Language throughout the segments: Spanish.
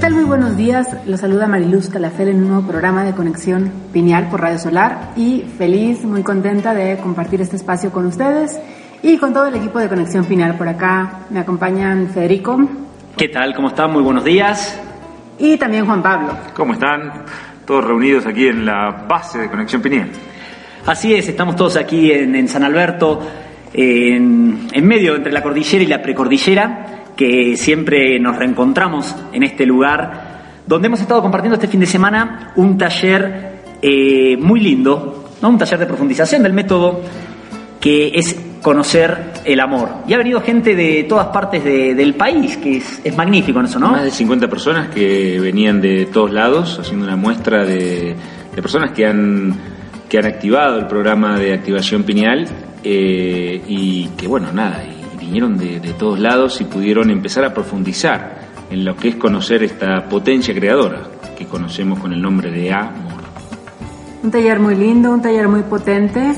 tal? Muy buenos días. Los saluda Mariluz Calafel en un nuevo programa de Conexión Pineal por Radio Solar y feliz, muy contenta de compartir este espacio con ustedes y con todo el equipo de Conexión Pineal. Por acá me acompañan Federico. ¿Qué tal? ¿Cómo están? Muy buenos días. Y también Juan Pablo. ¿Cómo están? Todos reunidos aquí en la base de Conexión Pineal. Así es, estamos todos aquí en, San Alberto, en, en medio entre la cordillera y la precordillera que siempre nos reencontramos en este lugar, donde hemos estado compartiendo este fin de semana un taller eh, muy lindo, ¿no? un taller de profundización del método que es conocer el amor. Y ha venido gente de todas partes del país, que es, magnífico en eso, ¿no? Más de 50 personas que venían de todos lados, haciendo una muestra de, personas que han, que han activado el programa de activación pineal eh, y que, bueno, nada, vinieron de, todos lados y pudieron empezar a profundizar en lo que es conocer esta potencia creadora que conocemos con el nombre de amor. Un taller muy lindo, un taller muy potente,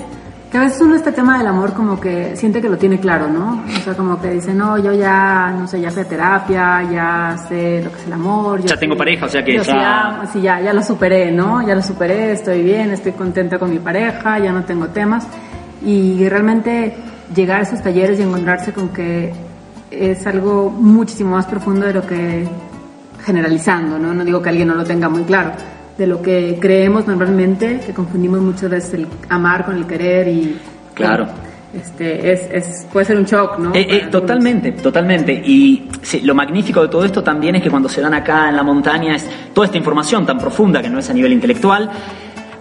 que a veces uno este tema del amor como que siente que lo tiene claro, ¿no? O sea, como que dice, no, yo ya, no sé, ya fui a terapia, ya sé lo que es el amor. Ya tengo pareja, o sea que ya... Sí, ya, ya lo superé, ¿no? Ya lo superé, estoy bien, estoy contenta con mi pareja, ya no tengo temas. Y realmente llegar a esos talleres y encontrarse con que es algo muchísimo más profundo de lo que generalizando, ¿no? No digo que alguien no lo tenga muy claro, de lo que creemos normalmente, que confundimos muchas veces el amar con el querer y... Claro. este, es, es, puede ser un shock, ¿no? Eh, eh, totalmente, totalmente. Y lo magnífico de todo esto también es que cuando se dan acá en la montaña es toda esta información tan profunda que no es a nivel intelectual,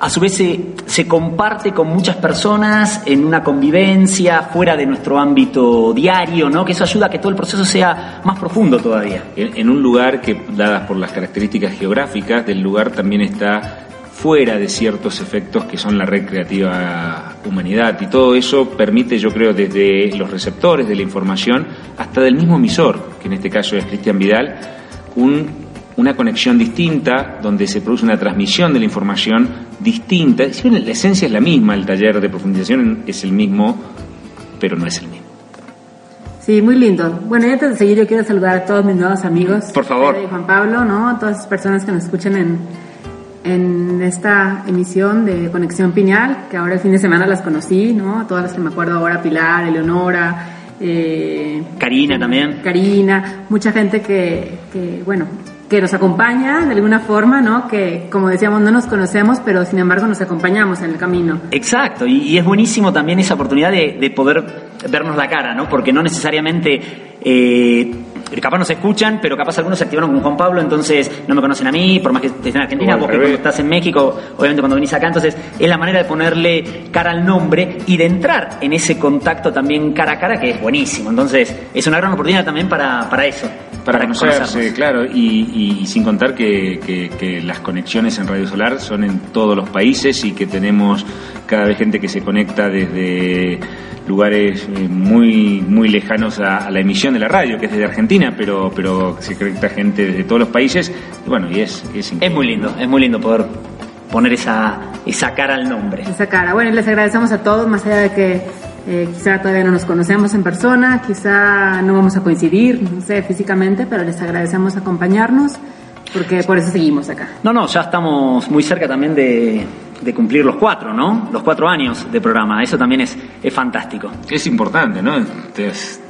a su vez se, comparte con muchas personas en una convivencia fuera de nuestro ámbito diario, ¿no? Que eso ayuda a que todo el proceso sea más profundo todavía. En, un lugar que, dadas por las características geográficas del lugar, también está fuera de ciertos efectos que son la recreativa humanidad y todo eso permite, yo creo, desde los receptores de la información hasta del mismo emisor, que en este caso es Cristian Vidal, un una conexión distinta, donde se produce una transmisión de la información distinta. Si bien la esencia es la misma, el taller de profundización es el mismo, pero no es el mismo. Sí, muy lindo. Bueno, y antes de seguir, yo quiero saludar a todos mis nuevos amigos. Por favor. Y Juan Pablo, ¿no? A todas las personas que nos escuchan en, en esta emisión de Conexión Piñal, que ahora el fin de semana las conocí, ¿no? Todas las que me acuerdo ahora, Pilar, Eleonora, eh, Karina también. Karina, mucha gente que, que, bueno, que nos acompaña de alguna forma, ¿no? Que, como decíamos, no nos conocemos, pero sin embargo nos acompañamos en el camino. Exacto, y, es buenísimo también esa oportunidad de, poder vernos la cara, ¿no? Porque no necesariamente... Eh, capaz nos escuchan, pero capaz algunos se activaron con Juan Pablo, entonces no me conocen a mí, por más que estés en Argentina, porque cuando estás en México, obviamente cuando venís acá, entonces es la manera de ponerle cara al nombre y de entrar en ese contacto también cara a cara, que es buenísimo. Entonces es una gran oportunidad también para, para eso para, conocerse, claro, y, sin contar que, las conexiones en Radio Solar son en todos los países y que tenemos cada vez gente que se conecta desde lugares eh, muy muy lejanos a, la emisión de la radio, que es desde Argentina, pero pero se conecta gente desde todos los países, y bueno, y es es, es muy lindo, es muy lindo poder poner esa, esa cara al nombre. Esa cara. Bueno, les agradecemos a todos, más allá de que eh, quizá todavía no nos conocemos en persona, quizá no vamos a coincidir, no sé, físicamente, pero les agradecemos acompañarnos porque por eso seguimos acá. No, no, ya estamos muy cerca también de, cumplir los cuatro, ¿no? Los cuatro años de programa, eso también es, es fantástico. Es importante, ¿no? Entonces,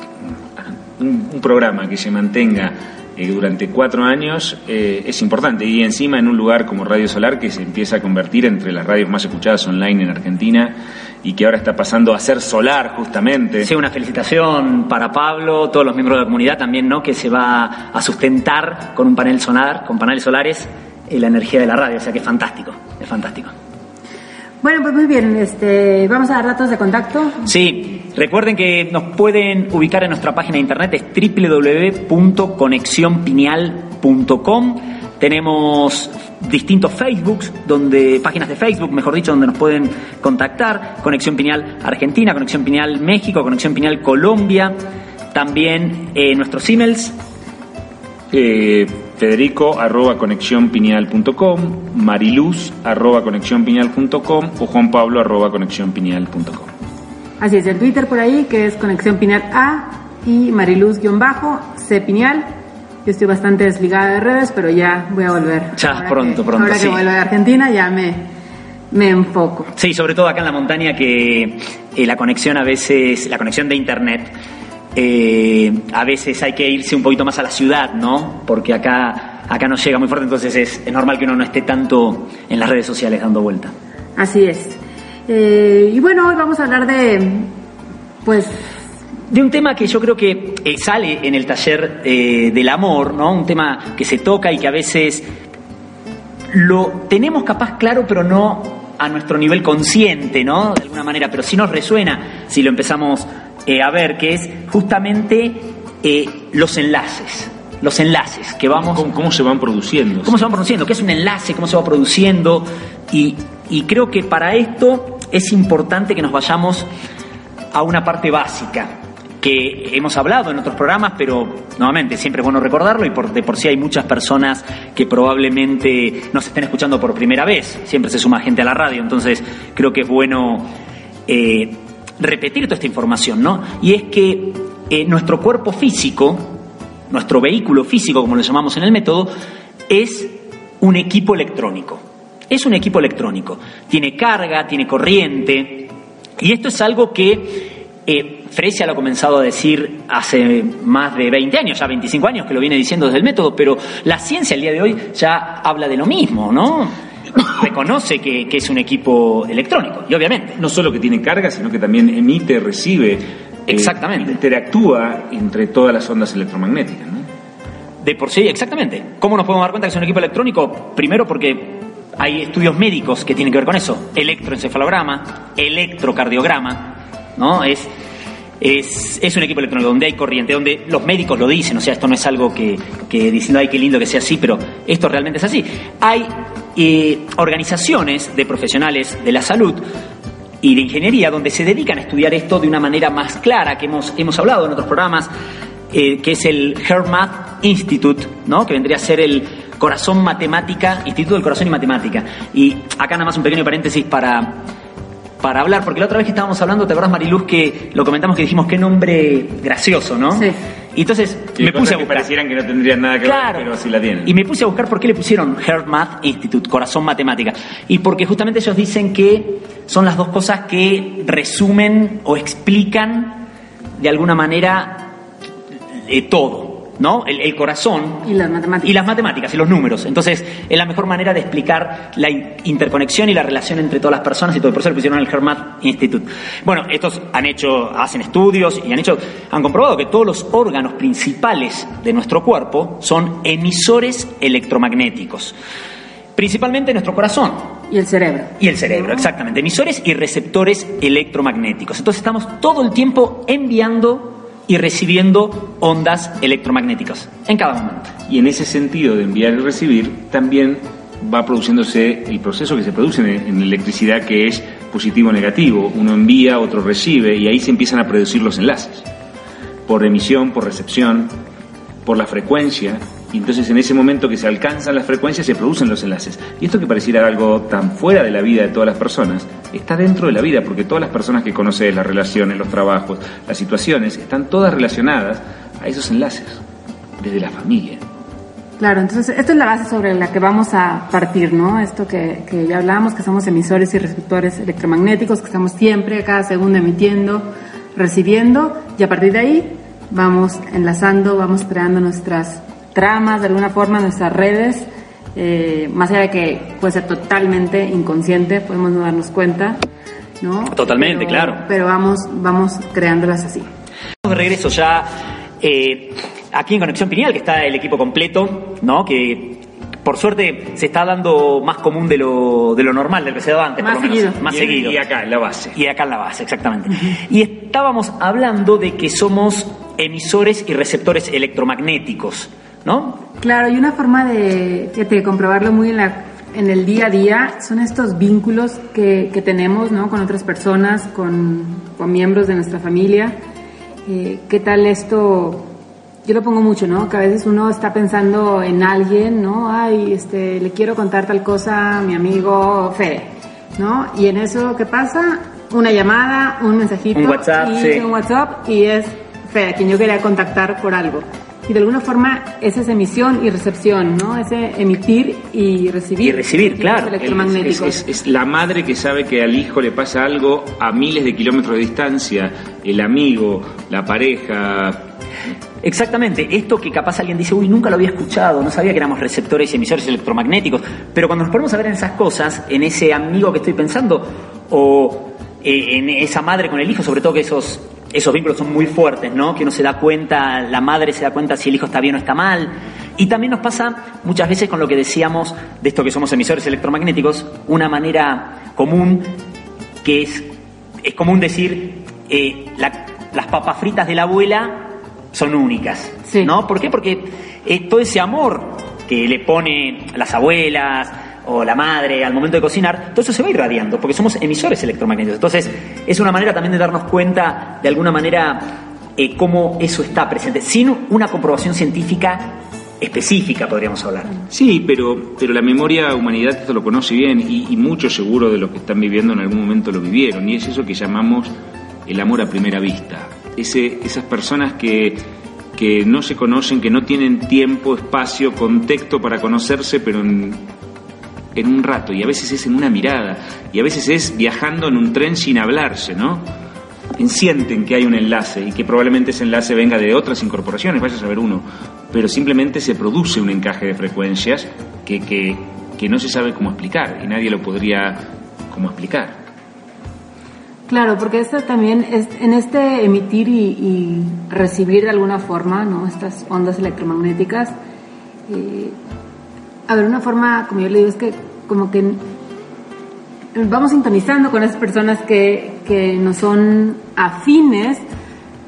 un, un programa que se mantenga eh, durante cuatro años eh, es importante y encima en un lugar como Radio Solar que se empieza a convertir entre las radios más escuchadas online en Argentina y que ahora está pasando a ser solar justamente. Sí, una felicitación para Pablo, todos los miembros de la comunidad también, ¿no? Que se va a sustentar con un panel solar, con paneles solares, eh, la energía de la radio, o sea que es fantástico, es fantástico. Bueno, pues muy bien, este, vamos a dar datos de contacto. Sí, recuerden que nos pueden ubicar en nuestra página de internet, es www.conexionpineal.com. Tenemos distintos Facebooks, donde, páginas de Facebook, mejor dicho, donde nos pueden contactar. Conexión Pineal Argentina, Conexión Pineal México, Conexión Pineal Colombia. También eh, nuestros emails. Eh, Federico arroba conexionpineal.com, Mariluz arroba conexionpineal.com o Juan Pablo arroba conexionpineal.com. Así es, el Twitter por ahí que es Conexión Pineal A y Mariluz-C Pineal Yo estoy bastante desligada de redes, pero ya voy a volver. Ya, Ahora pronto, que- pronto, Ahora sí. que vuelvo de Argentina ya me, me enfoco. Sí, sobre todo acá en la montaña que eh, la conexión a veces, la conexión de internet, eh, a veces hay que irse un poquito más a la ciudad, ¿no? Porque acá, acá no llega muy fuerte, entonces es, es normal que uno no esté tanto en las redes sociales dando vuelta. Así es. Eh, y bueno, hoy vamos a hablar de, pues, De un tema que yo creo que eh, sale en el taller del amor, ¿no? Un tema que se toca y que a veces lo tenemos capaz claro, pero no a nuestro nivel consciente, ¿no? De alguna manera, pero sí nos resuena si lo empezamos eh, a ver, que es justamente eh, los enlaces. Los enlaces que vamos ¿Cómo, cómo se van produciendo? cómo se van produciendo, qué es un enlace, cómo se va produciendo. Y, y creo que para esto es importante que nos vayamos a una parte básica que hemos hablado en otros programas, pero nuevamente siempre es bueno recordarlo y por, de por sí hay muchas personas que probablemente nos estén escuchando por primera vez, siempre se suma gente a la radio, entonces creo que es bueno eh, repetir toda esta información, ¿no? Y es que eh, nuestro cuerpo físico, nuestro vehículo físico, como lo llamamos en el método, es un equipo electrónico. Es un equipo electrónico. Tiene carga, tiene corriente. Y esto es algo que eh, lo ha comenzado a decir hace más de 20 años, ya 25 años que lo viene diciendo desde el método, pero la ciencia el día de hoy ya habla de lo mismo, ¿no? Reconoce que, que es un equipo electrónico, y obviamente. No solo que tiene carga, sino que también emite, recibe. eh, Exactamente. interactúa entre todas las ondas electromagnéticas. ¿no? De por sí, exactamente. ¿Cómo nos podemos dar cuenta que es un equipo electrónico? Primero porque hay estudios médicos que tienen que ver con eso. Electroencefalograma, electrocardiograma, ¿no? Es, es, es un equipo electrónico donde hay corriente, donde los médicos lo dicen, o sea, esto no es algo que, que diciendo, ay, qué lindo que sea así, pero esto realmente es así. Hay eh, organizaciones de profesionales de la salud y de ingeniería donde se dedican a estudiar esto de una manera más clara, que hemos, hemos hablado en otros programas, eh, que es el HeartMath Institute, ¿no? que vendría a ser el Corazón Matemática, Instituto del Corazón y Matemática. Y acá nada más un pequeño paréntesis para, para hablar, porque la otra vez que estábamos hablando, ¿te acuerdas, Mariluz, que lo comentamos que dijimos qué nombre gracioso, ¿no? Sí. Y entonces Y me puse a que buscar. parecieran que no tendrían nada que Claro. ver, pero sí la tienen. Y me puse a buscar por qué le pusieron Heart Math Institute, Corazón Matemática. Y porque justamente ellos dicen que son las dos cosas que resumen o explican de alguna manera eh, todo, ¿no? El, el corazón Y las matemáticas. y las matemáticas y los números. Entonces, es la mejor manera de explicar la in- interconexión y la relación entre todas las personas y todo. Por eso le pusieron el Hermat Institute. Bueno, estos han hecho, hacen estudios y han hecho, han comprobado que todos los órganos principales de nuestro cuerpo son emisores electromagnéticos. Principalmente nuestro corazón. Y el cerebro. Y el cerebro, exactamente. Emisores y receptores electromagnéticos. Entonces estamos todo el tiempo enviando y recibiendo ondas electromagnéticas en cada momento. Y en ese sentido de enviar y recibir, también va produciéndose el proceso que se produce en, electricidad, que es positivo-negativo. Uno envía, otro recibe, y ahí se empiezan a producir los enlaces. Por emisión, por recepción, por la frecuencia. Y entonces en ese momento que se alcanzan las frecuencias se producen los enlaces. Y esto que pareciera algo tan fuera de la vida de todas las personas, está dentro de la vida, porque todas las personas que conoces, las relaciones, los trabajos, las situaciones, están todas relacionadas a esos enlaces, desde la familia. Claro, entonces esta es la base sobre la que vamos a partir, ¿no? Esto que, que ya hablábamos, que somos emisores y receptores electromagnéticos, que estamos siempre, cada segundo emitiendo, recibiendo, y a partir de ahí vamos enlazando, vamos creando nuestras tramas, de alguna forma, nuestras redes, eh, más allá de que puede ser totalmente inconsciente, podemos no darnos cuenta, ¿no? Totalmente, Pero- claro. Pero vamos, vamos creándolas así. De regreso ya eh, aquí en Conexión Pineal, que está el equipo completo, ¿no? Que por suerte se está dando más común de lo, de lo normal, del que se daba antes, Más por lo menos. seguido. Más y, seguido. Y acá, en la base. Y acá en la base, exactamente. Y estábamos hablando de que somos emisores y receptores electromagnéticos, ¿no? Claro, y una forma de, de comprobarlo muy en, la, en el día a día son estos vínculos que, que tenemos ¿no? con otras personas, con, con miembros de nuestra familia. Eh, ¿Qué tal esto? Yo lo pongo mucho, ¿no? Que a veces uno está pensando en alguien, ¿no? Ay, este, le quiero contar tal cosa a mi amigo Fede, ¿no? Y en eso, ¿qué pasa? Una llamada, un mensajito. Un WhatsApp, y sí. un WhatsApp y es Fede, a quien yo quería contactar por algo. Y de alguna forma es esa emisión y recepción, ¿no? Ese emitir y recibir. Y recibir, claro. Electromagnéticos. Es, es- es la madre que sabe que al hijo le pasa algo a miles de kilómetros de distancia, el amigo, la pareja. Exactamente, esto que capaz alguien dice, uy, nunca lo había escuchado, no sabía que éramos receptores y emisores electromagnéticos, pero cuando nos ponemos a ver en esas cosas, en ese amigo que estoy pensando, o eh, en esa madre con el hijo, sobre todo que esos, esos vínculos son muy fuertes, ¿no? Que uno se da cuenta, la madre se da cuenta si el hijo está bien o está mal. Y también nos pasa muchas veces con lo que decíamos de esto que somos emisores electromagnéticos, una manera común que es, es común decir, eh, la- las papas fritas de la abuela son únicas, Sí. ¿no? ¿Por qué? Porque eh, todo ese amor que le pone las abuelas o la madre al momento de cocinar, todo eso se va irradiando, porque somos emisores electromagnéticos. Entonces, es una manera también de darnos cuenta, de alguna manera, eh, cómo eso está presente, sin una comprobación científica específica, podríamos hablar. Sí, pero, pero la memoria humanidad esto lo conoce bien y, y muchos seguro de los que están viviendo en algún momento lo vivieron y es eso que llamamos el amor a primera vista. Esas personas que, que no se conocen, que no tienen tiempo, espacio, contexto para conocerse, pero en, en un rato y a veces es en una mirada y a veces es viajando en un tren sin hablarse, ¿no? Sienten que hay un enlace y que probablemente ese enlace venga de otras incorporaciones, vaya a saber uno, pero simplemente se produce un encaje de frecuencias que, que, que no se sabe cómo explicar y nadie lo podría cómo explicar. Claro, porque esto también es en este emitir y, recibir de alguna forma, ¿no? Estas ondas electromagnéticas. eh, a ver, una forma, como yo le digo, es que como que vamos sintonizando con esas personas que, que no son afines,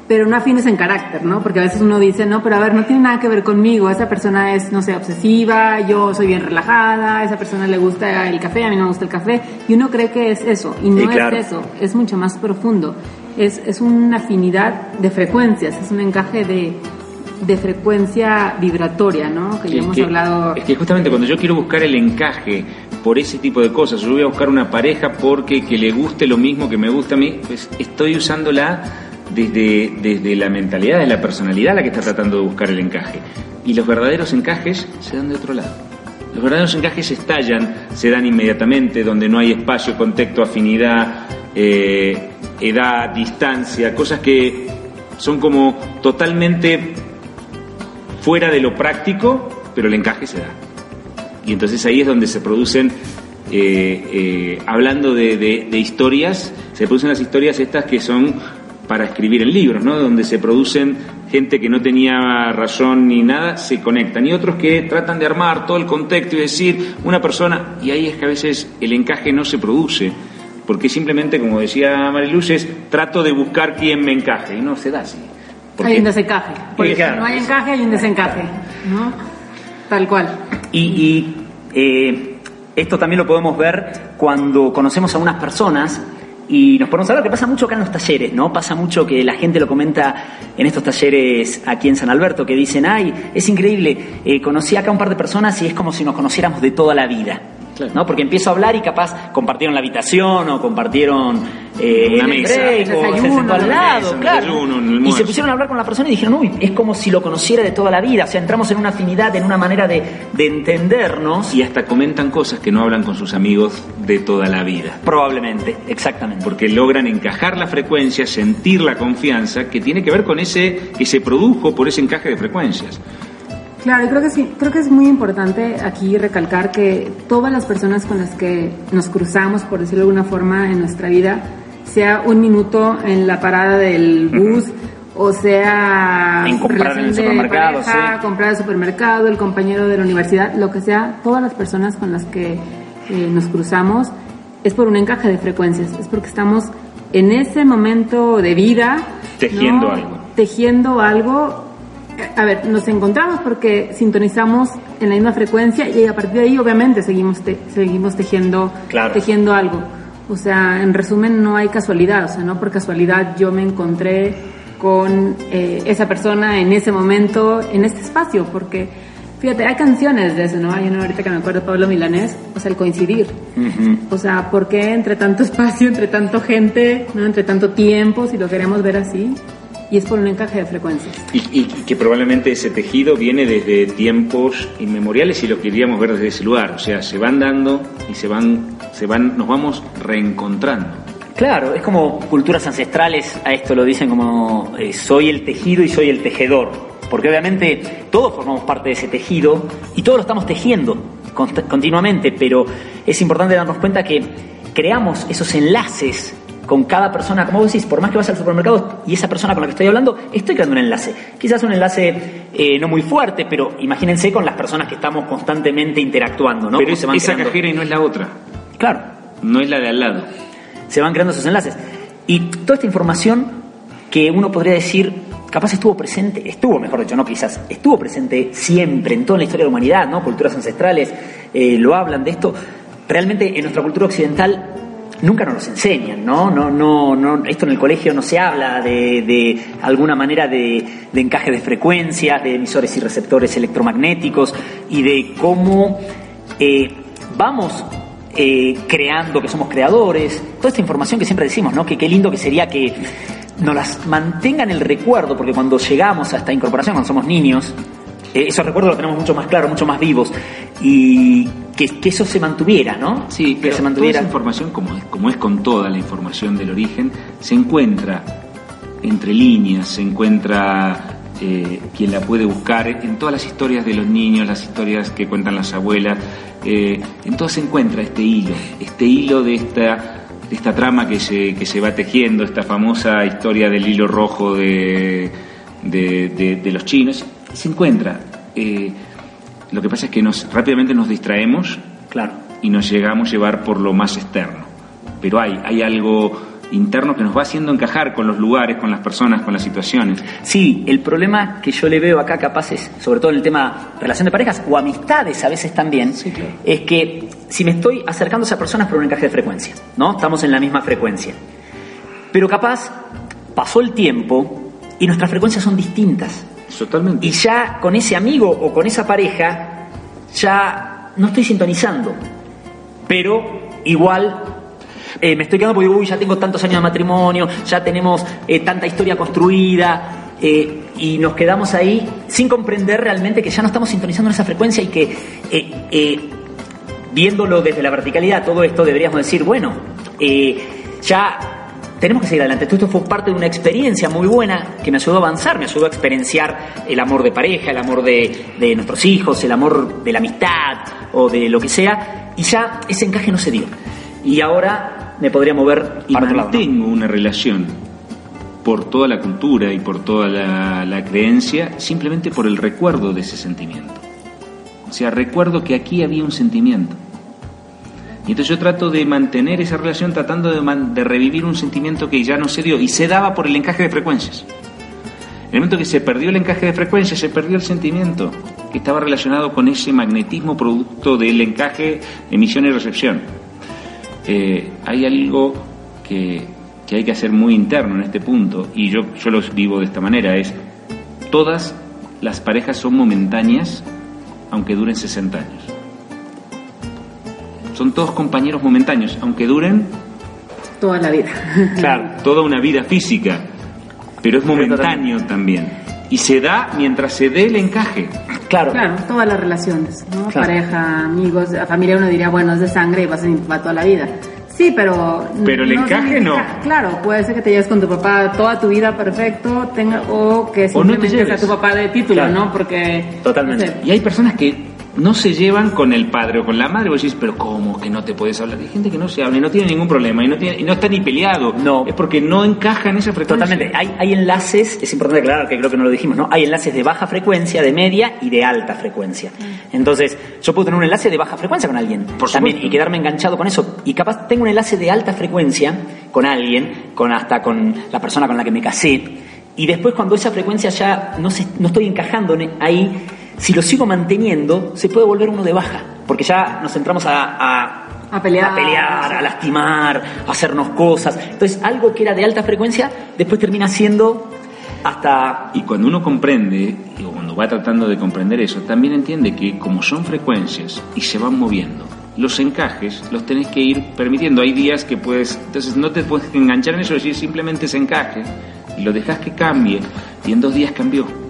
pero no afines en carácter, ¿no? Porque a veces uno dice, no, pero a ver, no tiene nada que ver conmigo, esa persona es, no sé, obsesiva, yo soy bien relajada, a esa persona le gusta el café, a mí no me gusta el café, y uno cree que es eso, y no Sí, claro. es eso, es mucho más profundo, es, es una afinidad de frecuencias, es un encaje de, de frecuencia vibratoria, ¿no? Que ya Es hemos que- hablado... Es que justamente cuando yo quiero buscar el encaje por ese tipo de cosas, yo voy a buscar una pareja porque que le guste lo mismo que me gusta a mí, pues estoy usándola desde, desde la mentalidad, de la personalidad la que está tratando de buscar el encaje. Y los verdaderos encajes se dan de otro lado. Los verdaderos encajes estallan, se dan inmediatamente, donde no hay espacio, contexto, afinidad, eh, edad, distancia, cosas que son como totalmente fuera de lo práctico, pero el encaje se da. Y entonces ahí es donde se producen, eh, eh, hablando de, historias, se producen las historias estas que son para escribir en libros, ¿no? Donde se producen gente que no tenía razón ni nada, se conectan. Y otros que tratan de armar todo el contexto y decir una persona, y ahí es que a veces el encaje no se produce. Porque simplemente, como decía Mariluz, es trato de buscar quién me encaje y no se da así. Hay un desencaje. Porque claro. si no hay encaje, hay un desencaje, ¿no? Tal cual. Y, y, eh, esto también lo podemos ver cuando conocemos a unas personas y nos ponemos a hablar, que pasa mucho acá en los talleres, ¿no? Pasa mucho que la gente lo comenta en estos talleres aquí en San Alberto, que dicen, ay, es increíble, eh, conocí acá un par de personas y es como si nos conociéramos de toda la vida. Claro. ¿no? Porque empiezo a hablar y capaz compartieron la habitación o compartieron eh, Una el mesa. break, se desayuno, sentó al lado, mesa, claro. desayuno, y se pusieron a hablar con la persona y dijeron, uy, es como si lo conociera de toda la vida. O sea, entramos en una afinidad, en una manera de, de entendernos. y hasta comentan cosas que no hablan con sus amigos de toda la vida. Probablemente, exactamente. Porque logran encajar la frecuencia, sentir la confianza que tiene que ver con ese que se produjo por ese encaje de frecuencias. Claro, y creo que sí, creo que es muy importante aquí recalcar que todas las personas con las que nos cruzamos, por decirlo de alguna forma, en nuestra vida, sea un minuto en la parada del bus, o sea En comprar en el de pareja, sí. comprar al supermercado, el compañero de la universidad, lo que sea, todas las personas con las que eh, nos cruzamos es por un encaje de frecuencias, es porque estamos en ese momento de vida Tejiendo ¿no? algo. tejiendo algo a ver, nos encontramos porque sintonizamos en la misma frecuencia y a partir de ahí obviamente seguimos te- seguimos tejiendo Claro. tejiendo algo. O sea, en resumen no hay casualidad, o sea, no por casualidad yo me encontré con eh, esa persona en ese momento, en este espacio, porque fíjate, hay canciones de eso, ¿no? Hay una ahorita que me acuerdo, Pablo Milanés, o sea, el coincidir. O sea, ¿por qué entre tanto espacio, entre tanto gente, ¿no? entre tanto tiempo, si lo queremos ver así? Y es por un encaje de frecuencias. Y, y que probablemente ese tejido viene desde tiempos inmemoriales y lo queríamos ver desde ese lugar. O sea, se van dando y se van, se van, nos vamos reencontrando. Claro, es como culturas ancestrales, a esto lo dicen como eh, soy el tejido y soy el tejedor, porque obviamente todos formamos parte de ese tejido y todos lo estamos tejiendo continuamente, pero es importante darnos cuenta que creamos esos enlaces con cada persona, como vos decís, por más que vas al supermercado y esa persona con la que estoy hablando, estoy creando un enlace. Quizás un enlace eh, no muy fuerte, pero imagínense con las personas que estamos constantemente interactuando, ¿no? Pero es se van esa creando- cajera y no es la otra. Claro, No es la de al lado. se van creando esos enlaces. Y toda esta información que uno podría decir, capaz estuvo presente, estuvo, mejor dicho, no quizás, estuvo presente siempre en toda la historia de la humanidad, ¿no? Culturas ancestrales eh, lo hablan de esto. Realmente en nuestra cultura occidental nunca nos los enseñan, ¿no? No, no, no, esto en el colegio no se habla de, de alguna manera de, encaje de frecuencias, de emisores y receptores electromagnéticos y de cómo eh, vamos eh, creando, que somos creadores, toda esta información que siempre decimos, ¿no? Que qué lindo que sería que nos las mantengan el recuerdo, porque cuando llegamos a esta incorporación, cuando somos niños, eh, esos recuerdos los tenemos mucho más claros, mucho más vivos, y que, que eso se mantuviera, ¿no? Sí, que pero se toda mantuviera. esa información, como es, como es con toda la información del origen, se encuentra entre líneas, se encuentra eh, quien la puede buscar en todas las historias de los niños, las historias que cuentan las abuelas, eh, en todo se encuentra este hilo, este hilo de esta de esta trama que se, que se va tejiendo, esta famosa historia del hilo rojo de, de, de- de los chinos, se encuentra. Eh, lo que pasa es que nos, rápidamente nos distraemos Claro. y nos llegamos a llevar por lo más externo. Pero hay, hay algo interno que nos va haciendo encajar con los lugares, con las personas, con las situaciones. Sí, el problema que yo le veo acá capaz es, sobre todo en el tema relación de parejas o amistades a veces también, es que si me estoy acercando a esa persona es por un encaje de frecuencia, ¿no? Estamos en la misma frecuencia. Pero capaz pasó el tiempo y nuestras frecuencias son distintas. Y ya con ese amigo o con esa pareja ya no estoy sintonizando. Pero igual eh, me estoy quedando porque uy, ya tengo tantos años de matrimonio, ya tenemos eh, tanta historia construida. eh, y nos quedamos ahí sin comprender realmente que ya no estamos sintonizando en esa frecuencia y que viéndolo desde la verticalidad, todo esto deberíamos decir, bueno, ya tenemos que seguir adelante. Todo esto fue parte de una experiencia muy buena que me ayudó a avanzar, me ayudó a experienciar el amor de pareja, el amor de, de nuestros hijos, el amor de la amistad o de lo que sea, y ya ese encaje no se dio. Y ahora me podría mover y para otro lado. ¿no? mantengo una relación por toda la cultura y por toda la, la creencia, simplemente por el recuerdo de ese sentimiento. O sea, recuerdo que aquí había un sentimiento. Y entonces yo trato de mantener esa relación tratando de, de revivir un sentimiento que ya no se dio y se daba por el encaje de frecuencias. En el momento que se perdió el encaje de frecuencias, se perdió el sentimiento que estaba relacionado con ese magnetismo producto del encaje emisión y recepción. Eh, hay algo que, hay que hacer muy interno en este punto y yo, yo lo vivo de esta manera, es todas las parejas son momentáneas aunque duren 60 años. Son todos compañeros momentáneos, aunque duren Toda la vida. Claro. toda una vida física, pero es momentáneo también. Y se da mientras se dé el encaje. Claro. Claro, todas las relaciones, ¿no? Claro. Pareja, amigos, la familia, uno diría, bueno, es de sangre y vas a ser mi papá toda la vida. Sí, pero... Pero el encaje no. Claro, puede ser que te lleves con tu papá toda tu vida perfecto, tenga, o que O no te simplemente sea tu papá de título, Claro. ¿no? Porque... Totalmente. no sé, Y hay personas que no se llevan con el padre o con la madre, vos decís, pero ¿cómo que no te puedes hablar? Hay gente que no se habla y no tiene ningún problema y no, tiene, y no está ni peleado. No. Es porque no encaja en esa frecuencia. Totalmente. Hay, hay enlaces, es importante aclarar que creo que no lo dijimos, ¿no? Hay enlaces de baja frecuencia, de media y de alta frecuencia. Entonces, yo puedo tener un enlace de baja frecuencia con alguien Por también supuesto. y quedarme enganchado con eso. Y capaz tengo un enlace de alta frecuencia con alguien, con hasta con la persona con la que me casé. Y después cuando esa frecuencia ya no, se, no estoy encajando en- ahí, si lo sigo manteniendo, se puede volver uno de baja. Porque ya nos entramos a, a A pelear. a pelear, a lastimar, a hacernos cosas. Entonces, algo que era de alta frecuencia, después termina siendo hasta... Y cuando uno comprende, o cuando va tratando de comprender eso, también entiende que como son frecuencias y se van moviendo, los encajes los tenés que ir permitiendo. Hay días que puedes, entonces no te puedes enganchar en eso, decir simplemente ese encaje, y lo dejas que cambie y en dos días cambió.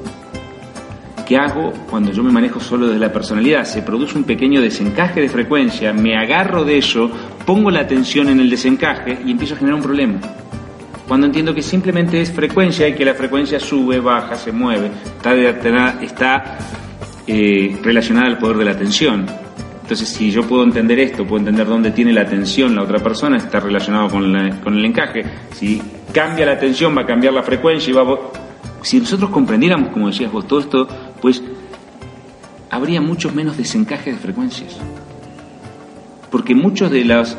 ¿Qué hago cuando yo me manejo solo desde la personalidad? Se produce un pequeño desencaje de frecuencia, me agarro de eso, pongo la atención en el desencaje y empiezo a generar un problema. Cuando entiendo que simplemente es frecuencia y que la frecuencia sube, baja, se mueve, está, está eh, relacionada al poder de la atención. Entonces, si yo puedo entender esto, puedo entender dónde tiene la atención la otra persona, está relacionado con, con el encaje. Si cambia la atención, va a cambiar la frecuencia y va a... Si nosotros comprendiéramos, como decías vos, todo esto, pues habría muchos menos desencajes de frecuencias. Porque muchos de los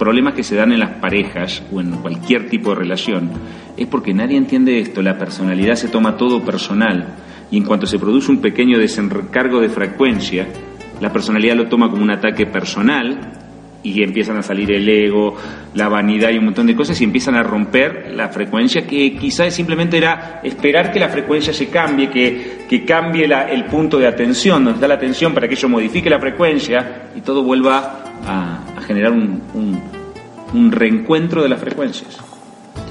problemas que se dan en las parejas o en cualquier tipo de relación es porque nadie entiende esto, la personalidad se toma todo personal y en cuanto se produce un pequeño desencargo de frecuencia, la personalidad lo toma como un ataque personal y empiezan a salir el ego, la vanidad y un montón de cosas y empiezan a romper la frecuencia que quizás simplemente era esperar que la frecuencia se cambie, que, que cambie el punto de atención, donde está la atención para que eso modifique la frecuencia y todo vuelva a, generar un, un, reencuentro de las frecuencias.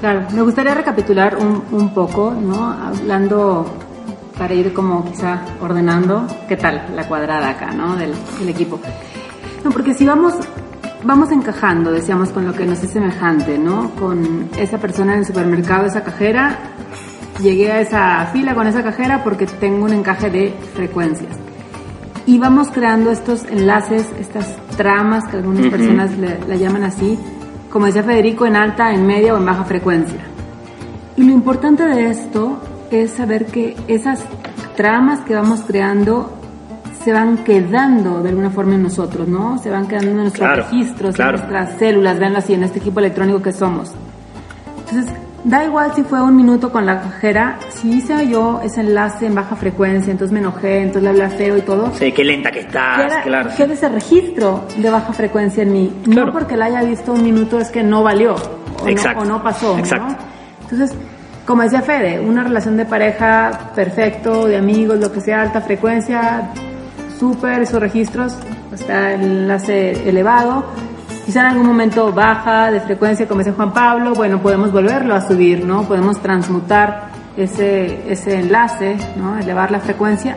Claro, me gustaría recapitular un, un poco, ¿no? Hablando para ir como quizá ordenando, ¿qué tal la cuadrada acá, ¿no? Del equipo. No, porque si vamos vamos encajando, decíamos, con lo que nos es semejante, ¿no? Con esa persona en el supermercado, esa cajera, llegué a esa fila con esa cajera porque tengo un encaje de frecuencias. Y vamos creando estos enlaces, estas tramas que algunas personas le, la llaman así, como decía Federico, en alta, en media o en baja frecuencia. Y lo importante de esto es saber que esas tramas que vamos creando se van quedando de alguna forma en nosotros, ¿no? Se van quedando en nuestros registros, en nuestras células, veanlo así, en este equipo electrónico que somos. Entonces, da igual si fue un minuto con la cajera, si hice yo ese enlace en baja frecuencia, entonces me enojé, entonces le hablé feo y todo. Sí, qué lenta que estás, queda, claro. Queda ese registro de baja frecuencia en mí. No porque la haya visto un minuto es que no valió o, No, o no pasó, Exacto. Entonces, como decía Fede, una relación de pareja perfecto, de amigos, lo que sea, alta frecuencia, súper esos registros, está el enlace elevado. Quizá en algún momento baja de frecuencia, como dice Juan Pablo, bueno, podemos volverlo a subir, ¿no? Podemos transmutar ese, ese enlace, ¿no? Elevar la frecuencia.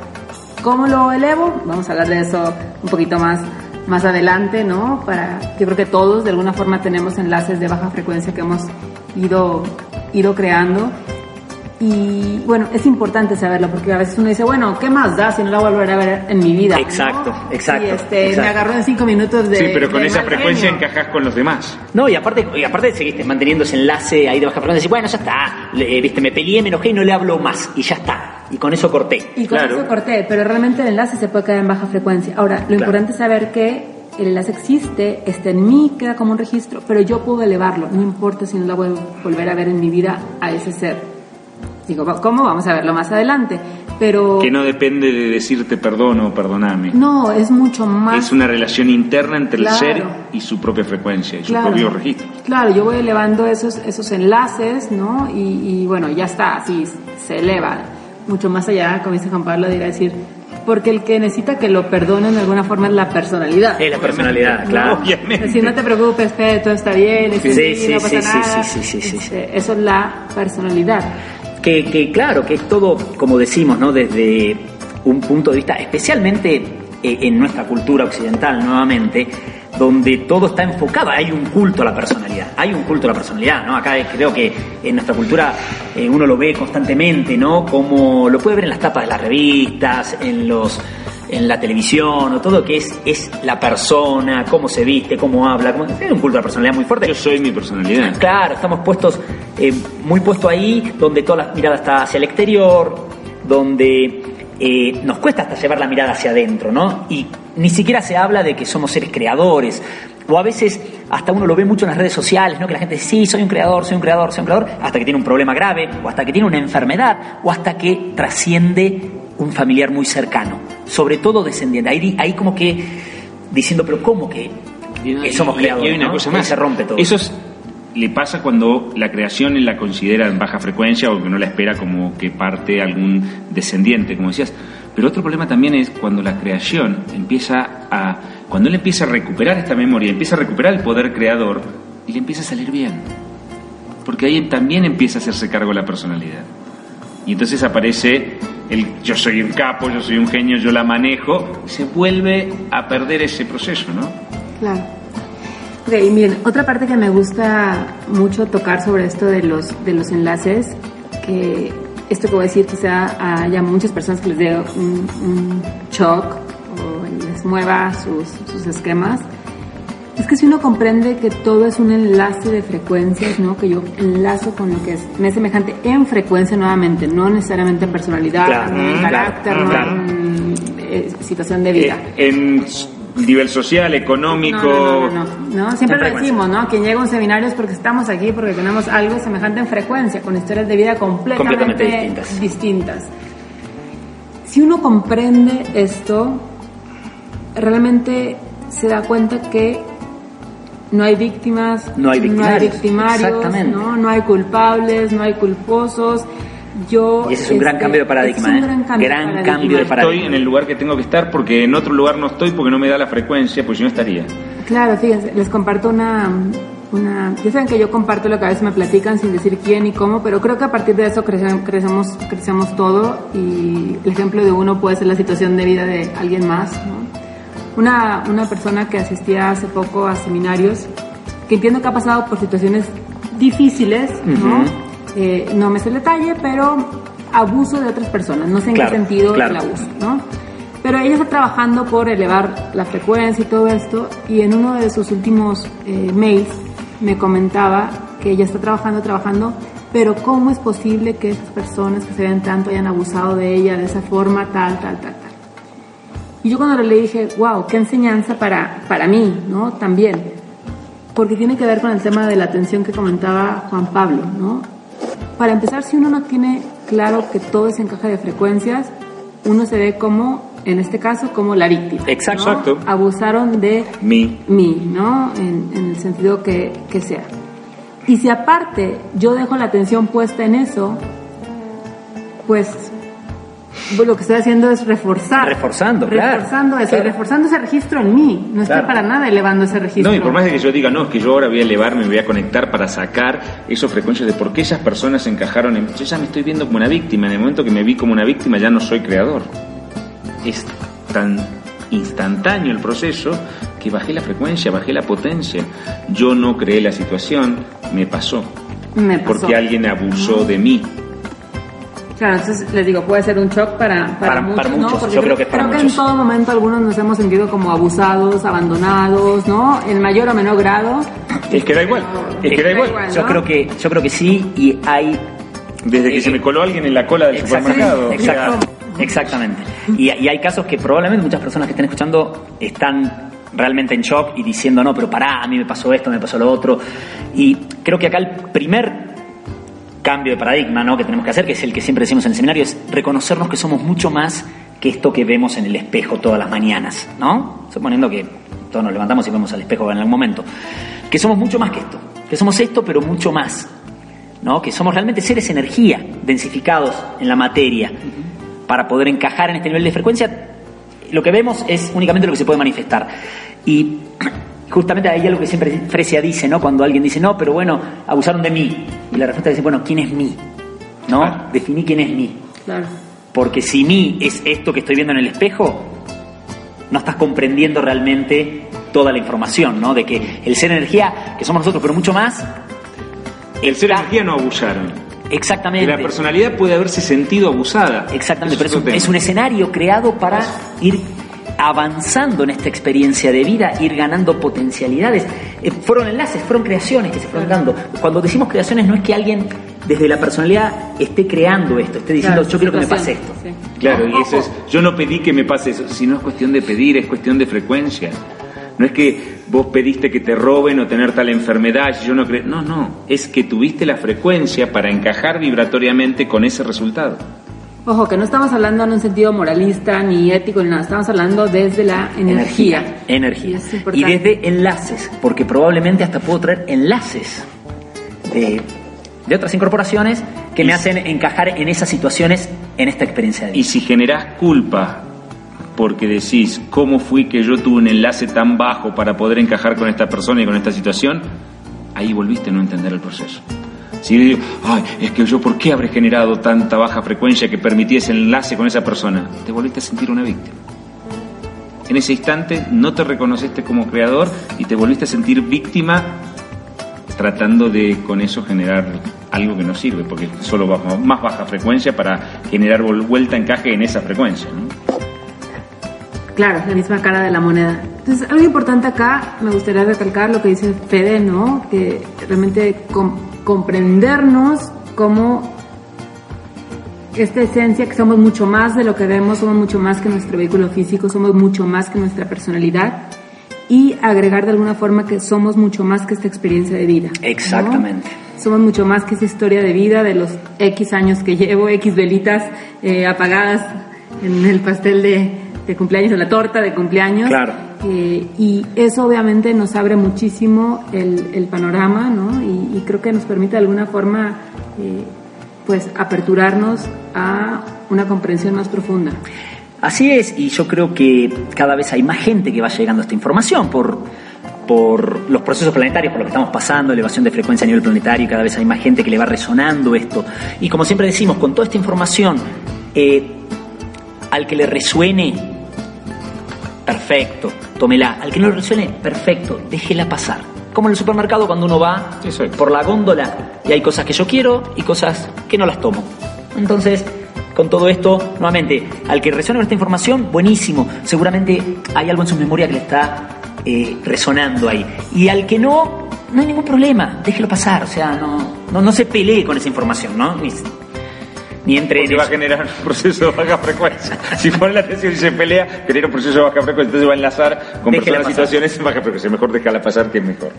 ¿Cómo lo elevo? Vamos a hablar de eso un poquito más, más adelante, ¿no? Para, yo creo que todos de alguna forma tenemos enlaces de baja frecuencia que hemos ido, ido creando y bueno, es importante saberlo porque a veces uno dice, bueno, ¿qué más da si no la volveré a ver en mi vida? Exacto, exacto. Y este, me agarró en cinco minutos de. Sí, pero con esa frecuencia encajas con los demás. No, y aparte, y aparte seguiste manteniendo ese enlace ahí de baja frecuencia. Y bueno, ya está. Eh, viste, me peleé, me enojé y no le hablo más. Y ya está. Y con eso corté. Y con eso corté, pero realmente el enlace se puede quedar en baja frecuencia. Ahora, lo importante es saber que el enlace existe, está en mí, queda como un registro, pero yo puedo elevarlo. No importa si no la voy a volver a ver en mi vida a ese ser. Digo, ¿cómo? Vamos a verlo más adelante. Pero... Que no depende de decirte perdón o perdoname. No, es mucho más... Es una relación interna entre el ser y su propia frecuencia y su propio registro. Claro, yo voy elevando esos, esos enlaces, ¿no? Y, bueno, ya está, así se eleva. Mucho más allá, como dice Juan Pablo, dirá decir, porque el que necesita que lo perdonen de alguna forma es la personalidad. Es la personalidad, claro. Obviamente. Decir, no te preocupes, Fede, todo está bien, sí, sí, sí, no pasa nada. Sí, sí, sí, este, Eso es la personalidad que, claro, que es todo, como decimos, ¿no? Desde un punto de vista, especialmente eh, en nuestra cultura occidental, nuevamente, donde todo está enfocado, hay un culto a la personalidad, hay un culto a la personalidad, ¿no? Acá creo que en nuestra cultura eh, uno lo ve constantemente, ¿no? Como lo puede ver en las tapas de las revistas, en los en la televisión o todo que es, es la persona, cómo se viste, cómo habla, como, es un culto a la personalidad muy fuerte. Yo soy mi personalidad. Claro, estamos puestos, eh, muy puesto ahí, donde toda la mirada está hacia el exterior, donde eh, nos cuesta hasta llevar la mirada hacia adentro, ¿no? Y ni siquiera se habla de que somos seres creadores. O a veces hasta uno lo ve mucho en las redes sociales, ¿no? Que la gente dice, sí, soy un creador, soy un creador, soy un creador, hasta que tiene un problema grave, o hasta que tiene una enfermedad, o hasta que trasciende un familiar muy cercano, sobre todo descendiente. Ahí, ahí como que diciendo, pero ¿cómo que, somos creadores? Y hay una cosa más. se rompe todo. Eso le pasa cuando la creación la considera en baja frecuencia o que no la espera como que parte algún descendiente, como decías. Pero otro problema también es cuando la creación empieza a. Cuando él empieza a recuperar esta memoria, empieza a recuperar el poder creador y le empieza a salir bien. porque ahí también empieza a hacerse cargo la personalidad. Y entonces aparece el yo soy un capo, yo soy un genio, yo la manejo, se vuelve a perder ese proceso, ¿no? Claro. Ok, miren, otra parte que me gusta mucho tocar sobre esto de los, de los enlaces, que esto que voy a decir quizá haya muchas personas que les dé un, un shock o les mueva sus, sus esquemas, es que si uno comprende que todo es un enlace de frecuencias, ¿no? Que yo enlazo con lo que es, me es semejante en frecuencia nuevamente, no necesariamente en personalidad, Claro, no en claro, carácter, no claro. en eh, situación de vida. Eh, en nivel social, económico. No, no, no, no. Siempre lo decimos, ¿no? Quien llega a un seminario es porque estamos aquí, porque tenemos algo semejante en frecuencia, con historias de vida completamente, Completamente distintas. distintas. Si uno comprende esto, realmente se da cuenta que no hay víctimas, No hay victimarios. victimarios, Exactamente. ¿no? No hay culpables, no hay culposos. Yo, Y ese es un gran cambio de paradigma, es un ¿eh? gran cambio Gran de cambio de paradigma. paradigma. Estoy en el lugar que tengo que estar porque en otro lugar no estoy porque no me da la frecuencia, pues si no estaría. Claro, fíjense, les comparto una, una... Ya saben que yo comparto lo que a veces me platican sin decir quién y cómo, pero creo que a partir de eso crecemos, crecemos, crecemos todo y el ejemplo de uno puede ser la situación de vida de alguien más, ¿no? Una, una persona que asistía hace poco a seminarios, que entiendo que ha pasado por situaciones difíciles, ¿no? Eh, no me sé el detalle, pero abuso de otras personas, no sé en Claro, qué sentido claro. el abuso, ¿no? Pero ella está trabajando por elevar la frecuencia y todo esto, y en uno de sus últimos eh, mails me comentaba que ella está trabajando, trabajando, pero ¿cómo es posible que estas personas que se ven tanto hayan abusado de ella de esa forma, tal, tal, tal? Y yo cuando le dije, wow, qué enseñanza para, para mí, ¿no? También, porque tiene que ver con el tema de la atención que comentaba Juan Pablo, ¿no? Para empezar, si uno no tiene claro que todo es en caja de frecuencias, uno se ve como, en este caso, como la víctima. Exacto. ¿no? Exacto. Abusaron de Mi. mí, ¿no? En, en el sentido que, que sea. Y si aparte yo dejo la atención puesta en eso, pues lo que estoy haciendo es reforzar. Reforzando, claro, Reforzando eso, y reforzando ese registro en mí. No estoy Claro. para nada elevando ese registro. No, y por más de que yo diga, no, es que yo ahora voy a elevarme, me voy a conectar para sacar esos frecuencias de por qué esas personas se encajaron en... Yo ya me estoy viendo como una víctima, en el momento que me vi como una víctima ya no soy creador. Es tan instantáneo el proceso que bajé la frecuencia, bajé la potencia. Yo no creé la situación, me pasó. Me pasó. Porque alguien abusó de mí. Claro, entonces les digo, puede ser un shock para, para, Para- muchos, para ¿no? muchos, Porque yo creo que para creo que en todo momento algunos nos hemos sentido como abusados, abandonados, ¿no? En mayor o menor grado. Es que da igual, es que da igual. Yo ¿no? creo que, yo creo que sí, y hay Desde que Eh, se me coló alguien en la cola del supermercado. o sea, exacto, exactamente. Y, y hay casos que probablemente muchas personas que estén escuchando están realmente en shock y diciendo, no, pero pará, a mí me pasó esto, me pasó lo otro. Y creo que acá el primer cambio de paradigma ¿no? que tenemos que hacer, que es el que siempre decimos en el seminario, es reconocernos que somos mucho más que esto que vemos en el espejo todas las mañanas, ¿no? Suponiendo que todos nos levantamos y vemos al espejo en algún momento. Que somos mucho más que esto. Que somos esto, pero mucho más. ¿no? que somos realmente seres energía densificados en la materia para poder encajar en este nivel de frecuencia lo que vemos es únicamente lo que se puede manifestar y justamente hay algo que siempre Fresia dice ¿no? cuando alguien dice no pero bueno abusaron de mí y la respuesta dice bueno quién es mí no Claro. definí quién es mí Claro. porque si mí es esto que estoy viendo en el espejo, no estás comprendiendo realmente toda la información, ¿no? De que el ser energía, que somos nosotros, pero mucho más, el ser está- energía no abusaron. Exactamente. la personalidad puede haberse sentido abusada. Exactamente, Eso pero es un, es un escenario creado para ir avanzando en esta experiencia de vida, ir ganando potencialidades. Eh, fueron enlaces, fueron creaciones que se fueron dando. Cuando decimos creaciones no es que alguien desde la personalidad esté creando esto, esté diciendo Claro, yo quiero que me pase esto. sí. Claro, y eso es, yo no pedí que me pase eso, si no es cuestión de pedir, es cuestión de frecuencia. No es que vos pediste que te roben o tener tal enfermedad, yo no creo, no, no, es que tuviste la frecuencia para encajar vibratoriamente con ese resultado. Ojo, que no estamos hablando en un sentido moralista ni ético ni nada, estamos hablando desde la energía. Energía. Y desde enlaces, porque probablemente hasta puedo traer enlaces de, de otras incorporaciones que me hacen encajar en esas situaciones, en esta experiencia de Y si generás culpa porque decís, ¿cómo fui que yo tuve un enlace tan bajo para poder encajar con esta persona y con esta situación? Ahí volviste a no entender el proceso. Si yo digo, ay, es que yo, ¿por qué habré generado tanta baja frecuencia que permití ese enlace con esa persona? Te volviste a sentir una víctima. En ese instante no te reconociste como creador y te volviste a sentir víctima tratando de con eso generar algo que no sirve, porque solo baja, más baja frecuencia para generar vuelta encaje en esa frecuencia. Claro, la misma cara de la moneda. Entonces, algo importante acá, me gustaría recalcar lo que dice Fede, ¿no? Que realmente comprendernos como esta esencia que somos mucho más de lo que vemos, somos mucho más que nuestro vehículo físico, somos mucho más que nuestra personalidad y agregar de alguna forma que somos mucho más que esta experiencia de vida. Exactamente. Somos mucho más que esa historia de vida de los X años que llevo, X velitas eh, apagadas en el pastel de, de cumpleaños, de la torta de cumpleaños. Claro. Y eso obviamente nos abre muchísimo el, panorama, ¿no? Y, y, creo que nos permite de alguna forma, eh, pues, aperturarnos a una comprensión más profunda. Así es, y yo creo que cada vez hay más gente que va llegando a esta información por, por los procesos planetarios, por lo que estamos pasando, elevación de frecuencia a nivel planetario, cada vez hay más gente que le va resonando esto. Y como siempre decimos, con toda esta información, eh, al que le resuene, perfecto, tómela. Al que no le resuene, perfecto, déjela pasar. Como en el supermercado cuando uno va por la góndola y hay cosas que yo quiero y cosas que no las tomo. Entonces, con todo esto, nuevamente, al que resuene con esta información, buenísimo. Seguramente hay algo en su memoria que le está eh, resonando ahí. Y al que no, no hay ningún problema, déjelo pasar. O sea, no, no, no se pelee con esa información, ¿no? Ni, ni entre Porque va a generar un proceso de baja frecuencia. Si pone la atención y se pelea, genera un proceso de baja frecuencia, entonces va a enlazar con Déjela personas pasar. situaciones en baja frecuencia. Mejor déjala pasar que es mejor.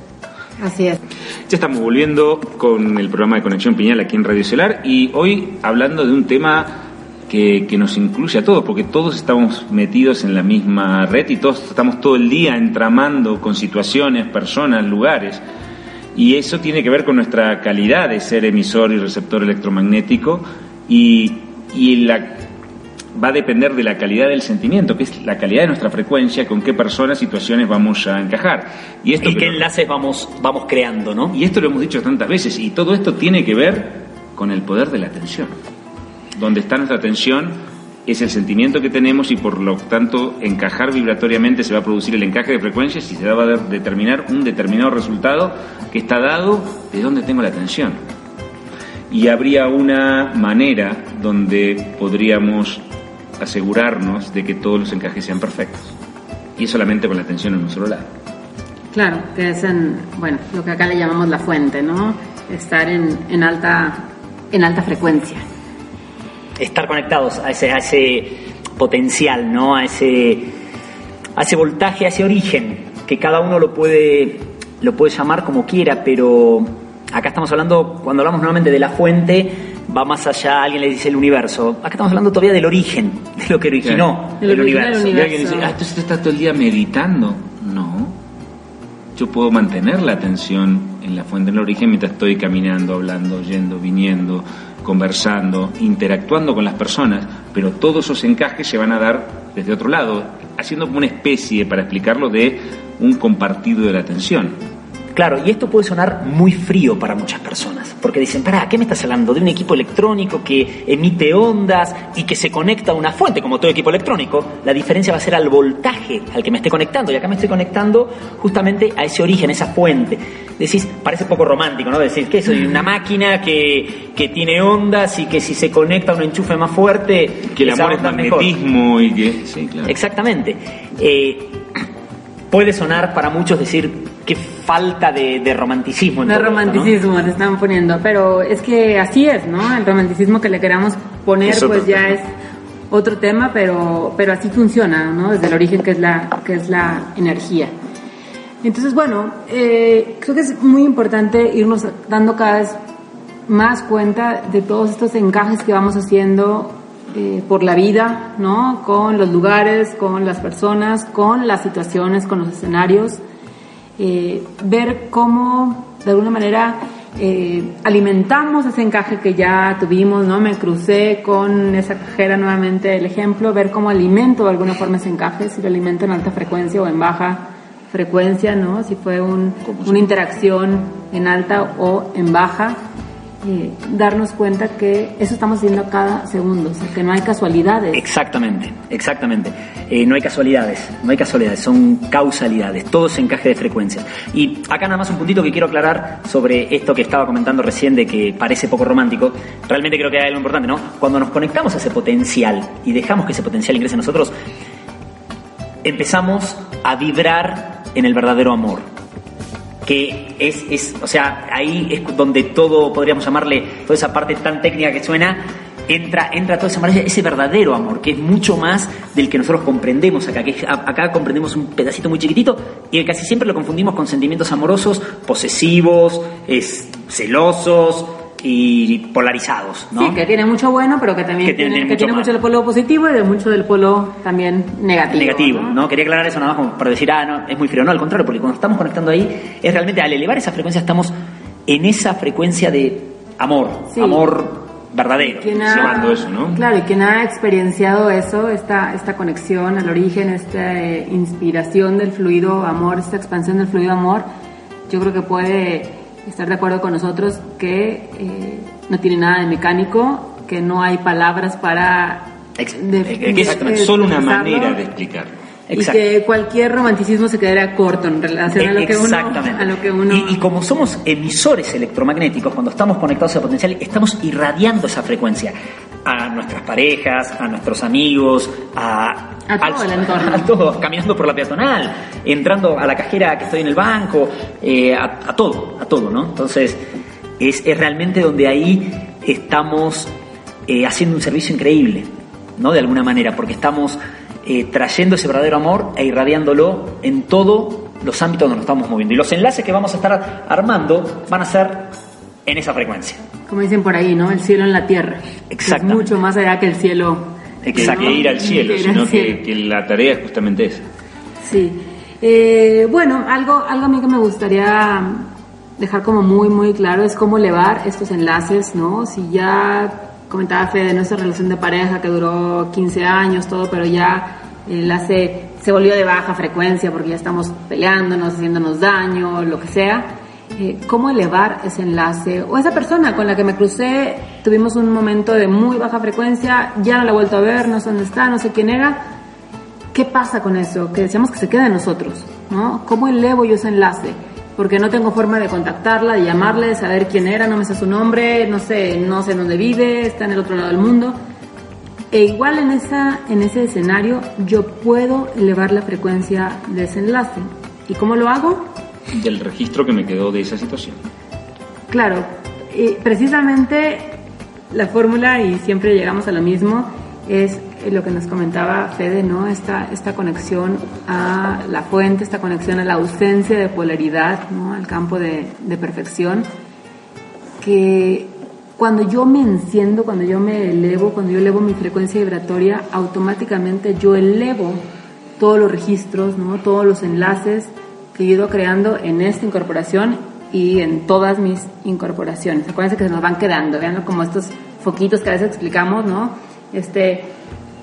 Así es. Ya estamos volviendo con el programa de Conexión Piñal aquí en Radio Solar y hoy hablando de un tema que, que, nos incluye a todos, porque todos estamos metidos en la misma red y todos estamos todo el día entramando con situaciones, personas, lugares. Y eso tiene que ver con nuestra calidad de ser emisor y receptor electromagnético y, y la, va a depender de la calidad del sentimiento, que es la calidad de nuestra frecuencia, con qué personas, situaciones vamos a encajar. Y, esto y qué enlaces vamos, vamos creando, ¿no? Y esto lo hemos dicho tantas veces, y todo esto tiene que ver con el poder de la atención. Donde está nuestra atención es el sentimiento que tenemos y por lo tanto encajar vibratoriamente se va a producir el encaje de frecuencias y se va a determinar un determinado resultado que está dado de dónde tengo la atención. Y habría una manera donde podríamos asegurarnos de que todos los encajes sean perfectos. Y es solamente con la atención en un solo lado. Claro, que es en, bueno, lo que acá le llamamos la fuente, ¿no? Estar en, en alta, en alta frecuencia. Estar conectados a ese, a ese potencial, ¿no? A ese, a ese voltaje, a ese origen, que cada uno lo puede, lo puede llamar como quiera, pero acá estamos hablando, cuando hablamos nuevamente de la fuente, va más allá, alguien le dice el universo. Acá estamos hablando todavía del origen, de lo que originó el, el, universo. universo. Y alguien dice, ah, entonces estás todo el día meditando. No. Yo puedo mantener la atención en la fuente, en el origen, mientras estoy caminando, hablando, yendo, viniendo, conversando, interactuando con las personas, pero todos esos encajes se van a dar desde otro lado, haciendo como una especie, para explicarlo, de un compartido de la atención. Claro, y esto puede sonar muy frío para muchas personas, porque dicen, pará, ¿qué me estás hablando? De un equipo electrónico que emite ondas y que se conecta a una fuente, como todo equipo electrónico. La diferencia va a ser al voltaje al que me esté conectando, y acá me estoy conectando justamente a ese origen, a esa fuente. Decís, parece poco romántico, ¿no? Decir que soy una máquina que, que tiene ondas y que si se conecta a un enchufe más fuerte, que el amor es magnetismo mejor. y que... Sí, claro. Exactamente. Eh, puede sonar para muchos decir falta de, de romanticismo. En de todo romanticismo esto, ¿no? te están poniendo, pero es que así es, ¿no? El romanticismo que le queramos poner, Es pues otro ya tema. es otro tema, pero, pero así funciona, ¿no? Desde el origen que es la, que es la energía. Entonces, bueno, eh, creo que es muy importante irnos dando cada vez más cuenta de todos estos encajes que vamos haciendo eh, por la vida, ¿no? Con los lugares, con las personas, con las situaciones, con los escenarios. Eh, ver cómo, de alguna manera, eh, alimentamos ese encaje que ya tuvimos, ¿no? Me crucé con esa cajera nuevamente el ejemplo, ver cómo alimento de alguna forma ese encaje, si lo alimento en alta frecuencia o en baja frecuencia, ¿no? Si fue un, una interacción en alta o en baja. Eh, darnos cuenta que eso estamos haciendo cada segundo, que no hay casualidades. Exactamente, exactamente. Eh, no hay casualidades, no hay casualidades, son causalidades, todo es encaje de frecuencias. Y acá nada más un puntito que quiero aclarar sobre esto que estaba comentando recién de que parece poco romántico. Realmente creo que hay algo importante, ¿no? Cuando nos conectamos a ese potencial y dejamos que ese potencial ingrese en nosotros, empezamos a vibrar en el verdadero amor que es, es, o sea, ahí es donde todo, podríamos llamarle, toda esa parte tan técnica que suena, entra, entra toda esa maravilla, ese verdadero amor, que es mucho más del que nosotros comprendemos acá, que acá comprendemos un pedacito muy chiquitito y casi siempre lo confundimos con sentimientos amorosos, posesivos, es, celosos, y polarizados, ¿no? Sí, que tiene mucho bueno, pero que también tiene, mucho, del polo positivo y de mucho del polo también negativo. Negativo, ¿no? Quería aclarar eso nada más como para decir, ah, no, es muy frío. No, al contrario, porque cuando estamos conectando ahí, es realmente al elevar esa frecuencia estamos en esa frecuencia de amor, amor verdadero. eso, ¿no? Claro, y quien ha experienciado eso, esta, esta conexión al origen, esta eh, inspiración del fluido amor, esta expansión del fluido amor, yo creo que puede estar de acuerdo con nosotros que eh, no tiene nada de mecánico, que no hay palabras para... Exactamente, solo una manera de explicarlo. Y que cualquier romanticismo se quedaría corto en relación a lo que uno... A lo que uno... Y, y, como somos emisores electromagnéticos, cuando estamos conectados a potencial, estamos irradiando esa frecuencia a nuestras parejas, a nuestros amigos, a, a todo el entorno. A todo, caminando por la peatonal, entrando a la cajera que estoy en el banco, eh, a, todo, a todo, ¿no? Entonces, es, es realmente donde ahí estamos eh, haciendo un servicio increíble, ¿no? De alguna manera, porque estamos eh, trayendo ese verdadero amor e irradiándolo en todos los ámbitos donde nos estamos moviendo. Y los enlaces que vamos a estar armando van a ser en esa frecuencia como dicen por ahí, ¿no? El cielo en la tierra. Exacto. mucho más allá que el cielo. Exacto. Que ir al cielo, sino Que, la tarea es justamente esa. Sí. Eh, bueno, algo, algo a mí que me gustaría dejar como muy, muy claro es cómo elevar estos enlaces, ¿no? Si ya comentaba Fede de nuestra relación de pareja que duró 15 años, todo, pero ya el enlace se volvió de baja frecuencia porque ya estamos peleándonos, haciéndonos daño, lo que sea eh, cómo elevar ese enlace. O esa persona con la que me crucé, tuvimos un momento de muy baja frecuencia, ya no la he vuelto a ver, no sé dónde está, no sé quién era. ¿Qué pasa con eso? Que decíamos que se queda en nosotros, ¿no? ¿Cómo elevo yo ese enlace? Porque no tengo forma de contactarla, de llamarle, de saber quién era, no me sé su nombre, no sé, no sé dónde vive, está en el otro lado del mundo. E igual en, esa, en ese escenario yo puedo elevar la frecuencia de ese enlace. ¿Y cómo lo hago? Del registro que me quedó de esa situación. Claro, precisamente la fórmula, y siempre llegamos a lo mismo, es lo que nos comentaba Fede, ¿no? Esta, esta conexión a la fuente, esta conexión a la ausencia de polaridad, ¿no? Al campo de, de perfección, que cuando yo me enciendo, cuando yo me elevo, cuando yo elevo mi frecuencia vibratoria, automáticamente yo elevo todos los registros, ¿no? Todos los enlaces, que he ido creando en esta incorporación y en todas mis incorporaciones. Acuérdense que se nos van quedando, vean como estos foquitos que a veces explicamos, ¿no? Este,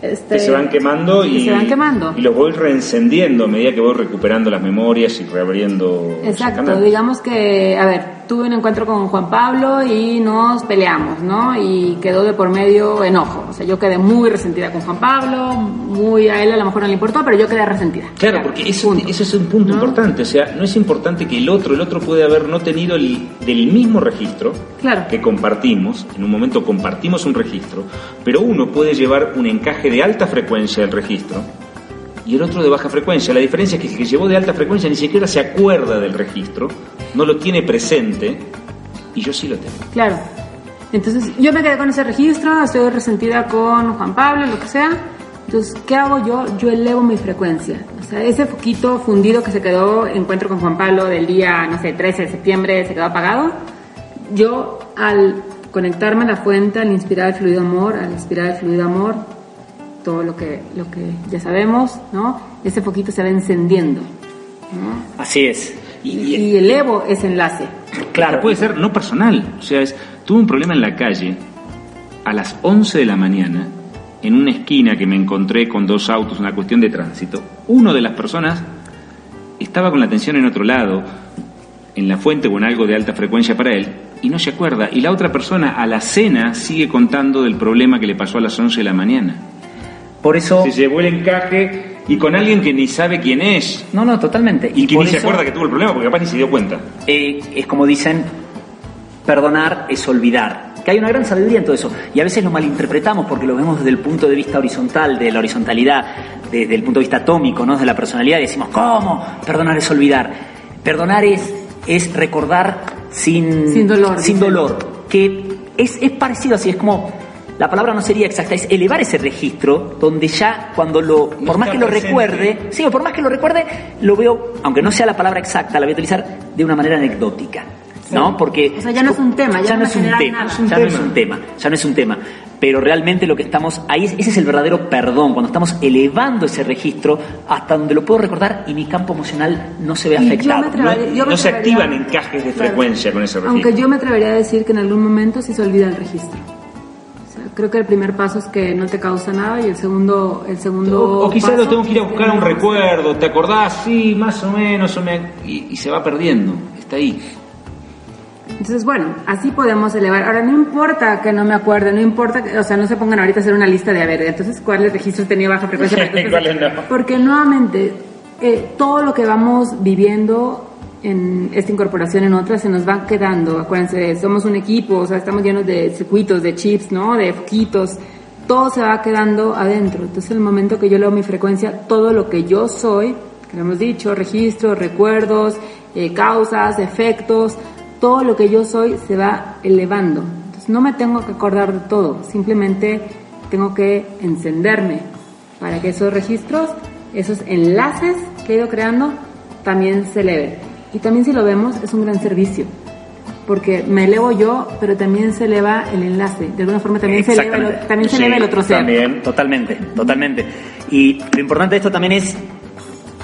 este, que se van quemando y, se van quemando. y los voy reencendiendo a medida que voy recuperando las memorias y reabriendo. Exacto, digamos que, a ver, tuve un encuentro con Juan Pablo y nos peleamos, ¿no? Y quedó de por medio enojo. O sea, yo quedé muy resentida con Juan Pablo, muy a él a lo mejor no le importó, pero yo quedé resentida. Claro, porque eso, es un punto importante. O sea, no es importante que el otro, el otro puede haber no tenido el, del mismo registro claro. que compartimos, en un momento compartimos un registro, pero uno puede llevar un encaje de alta frecuencia del registro y el otro de baja frecuencia. La diferencia es que el que llevó de alta frecuencia ni siquiera se acuerda del registro, no lo tiene presente y yo sí lo tengo. Claro. Entonces yo me quedé con ese registro, estoy resentida con Juan Pablo, lo que sea. Entonces, ¿qué hago yo? Yo elevo mi frecuencia. O sea, ese foquito fundido que se quedó, encuentro con Juan Pablo del día, no sé, 13 de septiembre, se quedó apagado. Yo, al conectarme a la fuente, al inspirar el fluido amor, al inspirar el fluido amor, todo lo que, lo que ya sabemos, ¿no? Ese foquito se va encendiendo. Así es. Y, elevo ese enlace. Claro, puede ser no personal. O sea, es, tuve un problema en la calle a las 11 de la mañana, en una esquina que me encontré con dos autos, una cuestión de tránsito. Uno de las personas estaba con la atención en otro lado, en la fuente o en algo de alta frecuencia para él, y no se acuerda. Y la otra persona a la cena sigue contando del problema que le pasó a las 11 de la mañana. Por eso... Se llevó el encaje y con alguien que ni sabe quién es. No, no, totalmente. Y, que ni se acuerda que tuvo el problema porque capaz ni se dio cuenta. eh, es como dicen, perdonar es olvidar. Que hay una gran sabiduría en todo eso. Y a veces lo malinterpretamos porque lo vemos desde el punto de vista horizontal, de la horizontalidad, desde el punto de vista atómico, ¿no? De la personalidad. Y decimos, ¿cómo? Perdonar es olvidar. Perdonar es, es recordar sin, Sin dolor, Sin dolor. Que es, es parecido así, es como. La palabra no sería exacta, es elevar ese registro donde ya cuando lo, No por más que lo presente. recuerde, sí, por más que lo recuerde, lo veo, aunque no sea la palabra exacta, la voy a utilizar de una manera anecdótica. ¿No? Porque. O sea, ya no es un tema, ya no no es un tema, nada. ya no es un tema, ya no es un tema. Pero realmente lo que estamos ahí, es- ese es el verdadero perdón, cuando estamos elevando ese registro hasta donde lo puedo recordar y mi campo emocional no se ve Y yo me afectado. No- yo me no se activan encajes de frecuencia con ese registro. Aunque yo me atrevería a decir que en algún momento sí se olvida el registro. Creo que el primer paso es que no te causa nada y el segundo, el segundo O, o quizás lo tengo que ir a buscar a un recuerdo, ¿te acordás? Sí, más o menos, o me- y, y se va perdiendo, está ahí. Entonces, bueno, así podemos elevar. Ahora, no importa que no me acuerde, no importa, que- o sea, no se pongan ahorita a hacer una lista de, a ver, entonces, ¿cuáles registros tenía baja frecuencia? Entonces, ¿Cuáles no? Porque nuevamente, eh, todo lo que vamos viviendo en esta incorporación en otras se nos va quedando. Acuérdense, somos un equipo, o sea, estamos llenos de circuitos, de chips, ¿no? De foquitos. Todo se va quedando adentro. Entonces, el momento que yo leo mi frecuencia, todo lo que yo soy, que lo hemos dicho, registros, recuerdos, eh, causas, efectos, todo lo que yo soy se va elevando. Entonces, no me tengo que acordar de todo, simplemente tengo que encenderme para que esos registros, esos enlaces que he ido creando, también se eleven. Y también si lo vemos, es un gran servicio, porque me elevo yo, pero también se eleva el enlace. De alguna forma también, se eleva, el, también se Sí, eleva el otro ser. También, totalmente, totalmente. Y lo importante de esto también es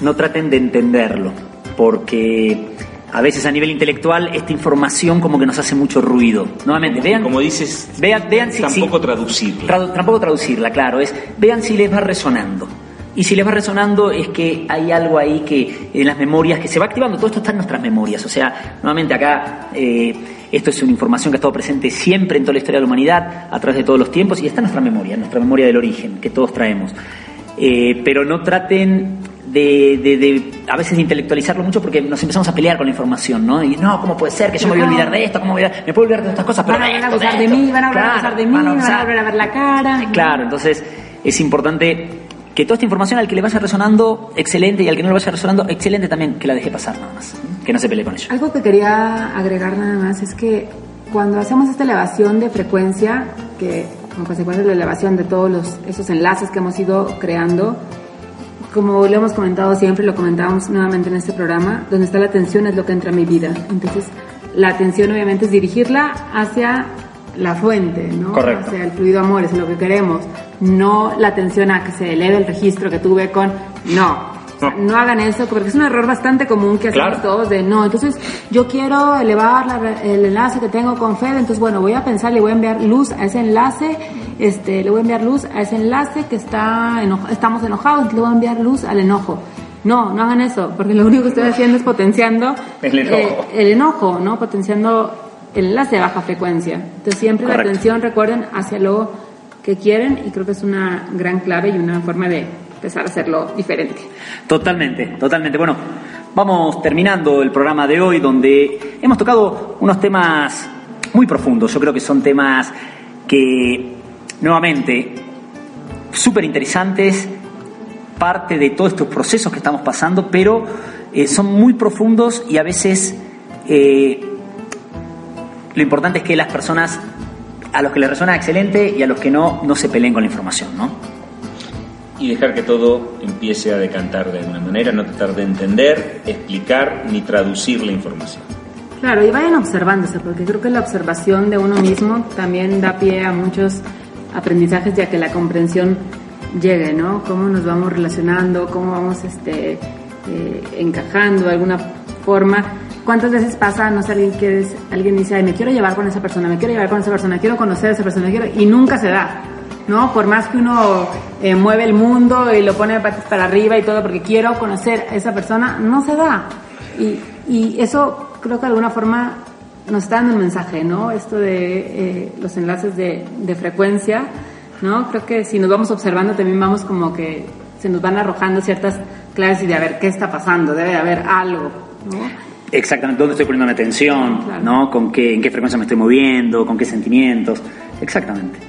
no traten de entenderlo, porque a veces a nivel intelectual esta información como que nos hace mucho ruido. Nuevamente, vean, Como dices, vean, vean si, tampoco si- traducirlo. Tradu- tampoco traducirla, claro, es vean si les va resonando. Y si les va resonando es que hay algo ahí que en las memorias que se va activando, todo esto está en nuestras memorias. O sea, nuevamente acá eh, esto es una información que ha estado presente siempre en toda la historia de la humanidad, a través de todos los tiempos, y está en nuestra memoria, en nuestra memoria del origen, que todos traemos. Eh, pero no traten de, de- de, a veces de intelectualizarlo mucho porque nos empezamos a pelear con la información, ¿no? Y no, ¿cómo puede ser que yo me voy a olvidar de esto? ¿Cómo voy a- me puedo olvidar de estas cosas? Pero Van a volver a de mí, van a volver a Claro, abusar de mí, van a van a abusar. volver a ver la cara. Claro, entonces es importante que toda esta información al que le vaya resonando, excelente, y al que no le vaya resonando, excelente también, que la deje pasar nada más, que no se pelee con ello. Algo que quería agregar nada más es que cuando hacemos esta elevación de frecuencia, que como consecuencia de la elevación de todos los, esos enlaces que hemos ido creando, como lo hemos comentado siempre, lo comentábamos nuevamente en este programa, donde está la atención es lo que entra a mi vida. Entonces, la atención obviamente es dirigirla hacia la fuente, ¿no? Correcto. Hacia el fluido amor, es lo que queremos. No la atención a que se eleve el registro que tuve con... No. O sea, no hagan eso, porque es un error bastante común que hacemos Claro. todos de no, entonces yo quiero elevar la- el enlace que tengo con Fede, entonces bueno, voy a pensar, le voy a enviar luz a ese enlace, este, le voy a enviar luz a ese enlace que está estamos enojados, le voy a enviar luz al enojo. No, no hagan eso, porque lo único que estoy haciendo es potenciando El enojo. eh, el enojo, ¿no? Potenciando el enlace de baja frecuencia. Entonces siempre la Correcto. atención, recuerden, hacia lo que quieren y creo que es una gran clave y una forma de empezar a hacerlo diferente. Totalmente, totalmente. Bueno, vamos terminando el programa de hoy donde hemos tocado unos temas muy profundos. Yo creo que son temas que, nuevamente, súper interesantes, parte de todos estos procesos que estamos pasando, pero eh, son muy profundos y a veces eh, lo importante es que las personas, a los que les resuena excelente y a los que no, no se peleen con la información, ¿no? Y dejar que todo empiece a decantar de alguna manera, no tratar de entender, explicar ni traducir la información. Claro, y vayan observándose, porque creo que la observación de uno mismo también da pie a muchos aprendizajes, ya que la comprensión llegue, ¿no? Cómo nos vamos relacionando, cómo vamos este, eh, encajando de alguna forma. ¿Cuántas veces pasa, no sé, alguien, quiere, alguien dice, ay, me quiero llevar con esa persona, me quiero llevar con esa persona, quiero conocer a esa persona, quiero, y nunca se da, ¿no? Por más que uno eh, mueve el mundo y lo pone para arriba y todo, porque quiero conocer a esa persona, no se da. Y, y eso creo que de alguna forma nos está dando un mensaje, ¿no? Esto de eh, los enlaces de, de frecuencia, ¿no? Creo que si nos vamos observando también vamos como que se nos van arrojando ciertas claves y de a ver qué está pasando, debe de haber algo, ¿no? Exactamente, dónde estoy poniendo mi atención, Claro. ¿no? Con qué, en qué frecuencia me estoy moviendo, con qué sentimientos. Exactamente.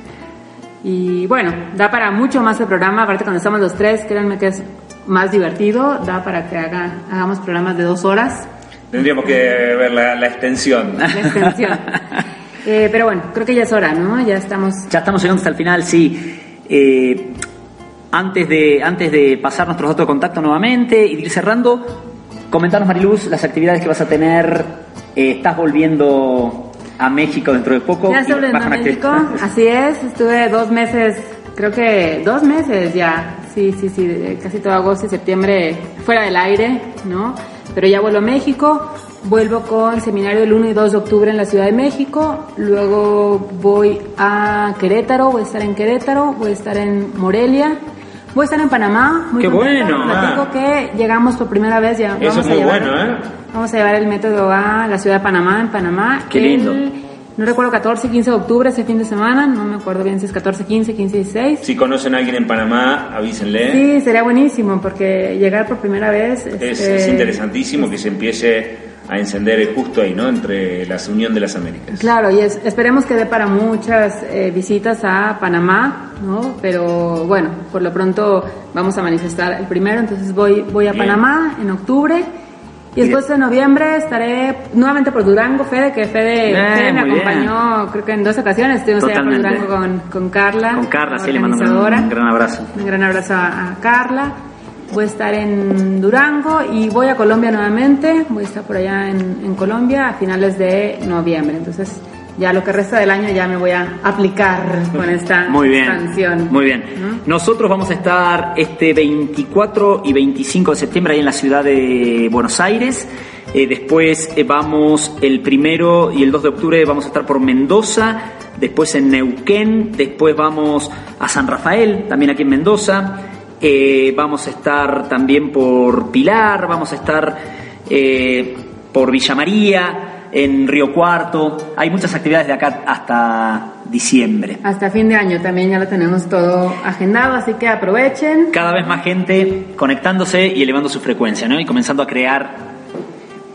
Y bueno, da para mucho más el programa, aparte cuando estamos los tres, créanme que es más divertido, da para que haga, hagamos programas de dos horas, Tendríamos que ver la, la extensión. la extensión. Eh, pero bueno, creo que ya es hora, ¿no? Ya estamos... Ya estamos llegando hasta el final, sí. Eh, antes, de, antes de pasar nuestros datos de contacto nuevamente y de ir cerrando, comentanos, Mariluz, las actividades que vas a tener. Eh, estás volviendo a México dentro de poco. Ya estoy volviendo a México, así es, estuve dos meses, creo que dos meses ya, sí, sí, sí, casi todo agosto y septiembre fuera del aire, ¿no? Pero ya vuelvo a México, vuelvo con seminario el 1 y 2 de octubre en la Ciudad de México, luego voy a Querétaro, voy a estar en Querétaro, voy a estar en Morelia, voy a estar en Panamá, muy ¡Qué contenta, bueno! platico que llegamos por primera vez, ya Eso vamos es a muy llevar, bueno, ¿eh? Vamos a llevar el método a la ciudad de Panamá, en Panamá. Qué lindo. el- no recuerdo 14, 15 de octubre, ese fin de semana, no me acuerdo bien si es 14, 15, 15, 16. Si conocen a alguien en Panamá, avísenle. Sí, sería buenísimo porque llegar por primera vez Es, este, es interesantísimo que se empiece a encender justo ahí, ¿no? Entre la Unión de las Américas. Claro, y es- esperemos que dé para muchas eh, visitas a Panamá, ¿no? Pero bueno, por lo pronto vamos a manifestar el primero, entonces voy, voy a Bien. Panamá en octubre. Y después de noviembre estaré nuevamente por Durango, Fede, que Fede, Bien, Fede me muy bien. acompañó creo que en dos ocasiones, estuvimos allá por. Durango con, con Carla. Con Carla, la sí, le mando un, un gran abrazo. Un gran abrazo a, a Carla. Voy a estar en Durango y voy a Colombia nuevamente. Voy a estar por allá en, en Colombia a finales de noviembre. Entonces, ya lo que resta del año ya me voy a aplicar con esta Muy bien. expansión. Muy bien. ¿no? Nosotros vamos a estar este 24 y 25 de septiembre ahí en la ciudad de Buenos Aires. Eh, después eh, vamos el primero y el 2 de octubre vamos a estar por Mendoza. Después en Neuquén. Después vamos a San Rafael, también aquí en Mendoza. Eh, vamos a estar también por Pilar. Vamos a estar eh, por Villa María. En Río Cuarto, hay muchas actividades de acá hasta diciembre. Hasta fin de año también ya lo tenemos todo agendado, así que aprovechen. cada vez más gente conectándose y elevando su frecuencia, ¿no? Y comenzando a crear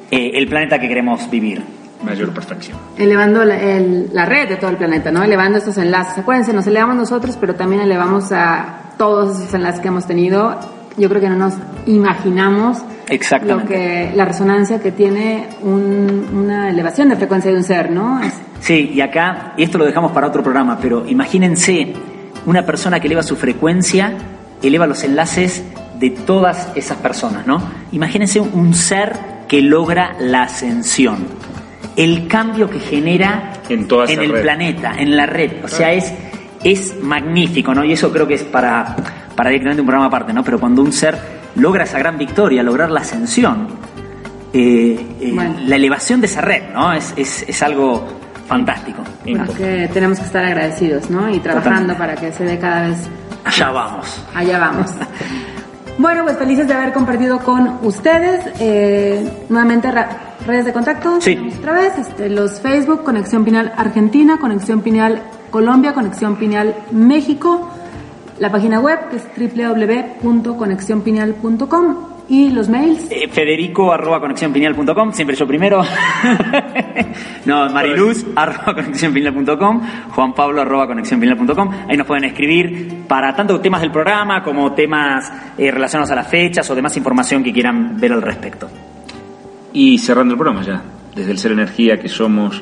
eh, el planeta que queremos vivir. Mayor perfección. elevando la, el- la red de todo el planeta, ¿no? Elevando estos enlaces. Acuérdense, nos elevamos nosotros, pero también elevamos a todos esos enlaces que hemos tenido. Yo creo que no nos imaginamos lo que la resonancia que tiene un- una elevación de frecuencia de un ser, ¿no? Es- Sí, y acá, y esto lo dejamos para otro programa, pero imagínense una persona que eleva su frecuencia, eleva los enlaces de todas esas personas, ¿no? Imagínense un ser que logra la ascensión. El cambio que genera En toda el red. planeta, en la red. O sea, es, es magnífico, ¿no? Y eso creo que es para, para directamente un programa aparte, ¿no? Pero cuando un ser logra esa gran victoria, lograr la ascensión, eh, eh, Bueno. la elevación de esa red, ¿no? Es, es, es algo fantástico. Creo que tenemos que estar agradecidos, ¿no? Y trabajando Totalmente. para que se dé cada vez Allá vamos. Allá vamos. Bueno, pues felices de haber compartido con ustedes. Eh, nuevamente, ra- redes de contacto. Sí. Otra vez, este, los Facebook, Conexión Pineal Argentina, Conexión Pineal Colombia, Conexión Pineal México. La página web que es www.conexionpineal.com y los mails. Eh, Federico arroba conexionpineal.com, siempre yo primero. no, Mariluz arroba conexionpineal.com, Juan Pablo arroba conexionpineal.com. Ahí nos pueden escribir para tanto temas del programa como temas eh, relacionados a las fechas o demás información que quieran ver al respecto. Y cerrando el programa ya, desde el Ser Energía que somos,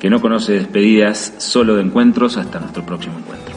que no conoce despedidas, solo de encuentros, hasta nuestro próximo encuentro.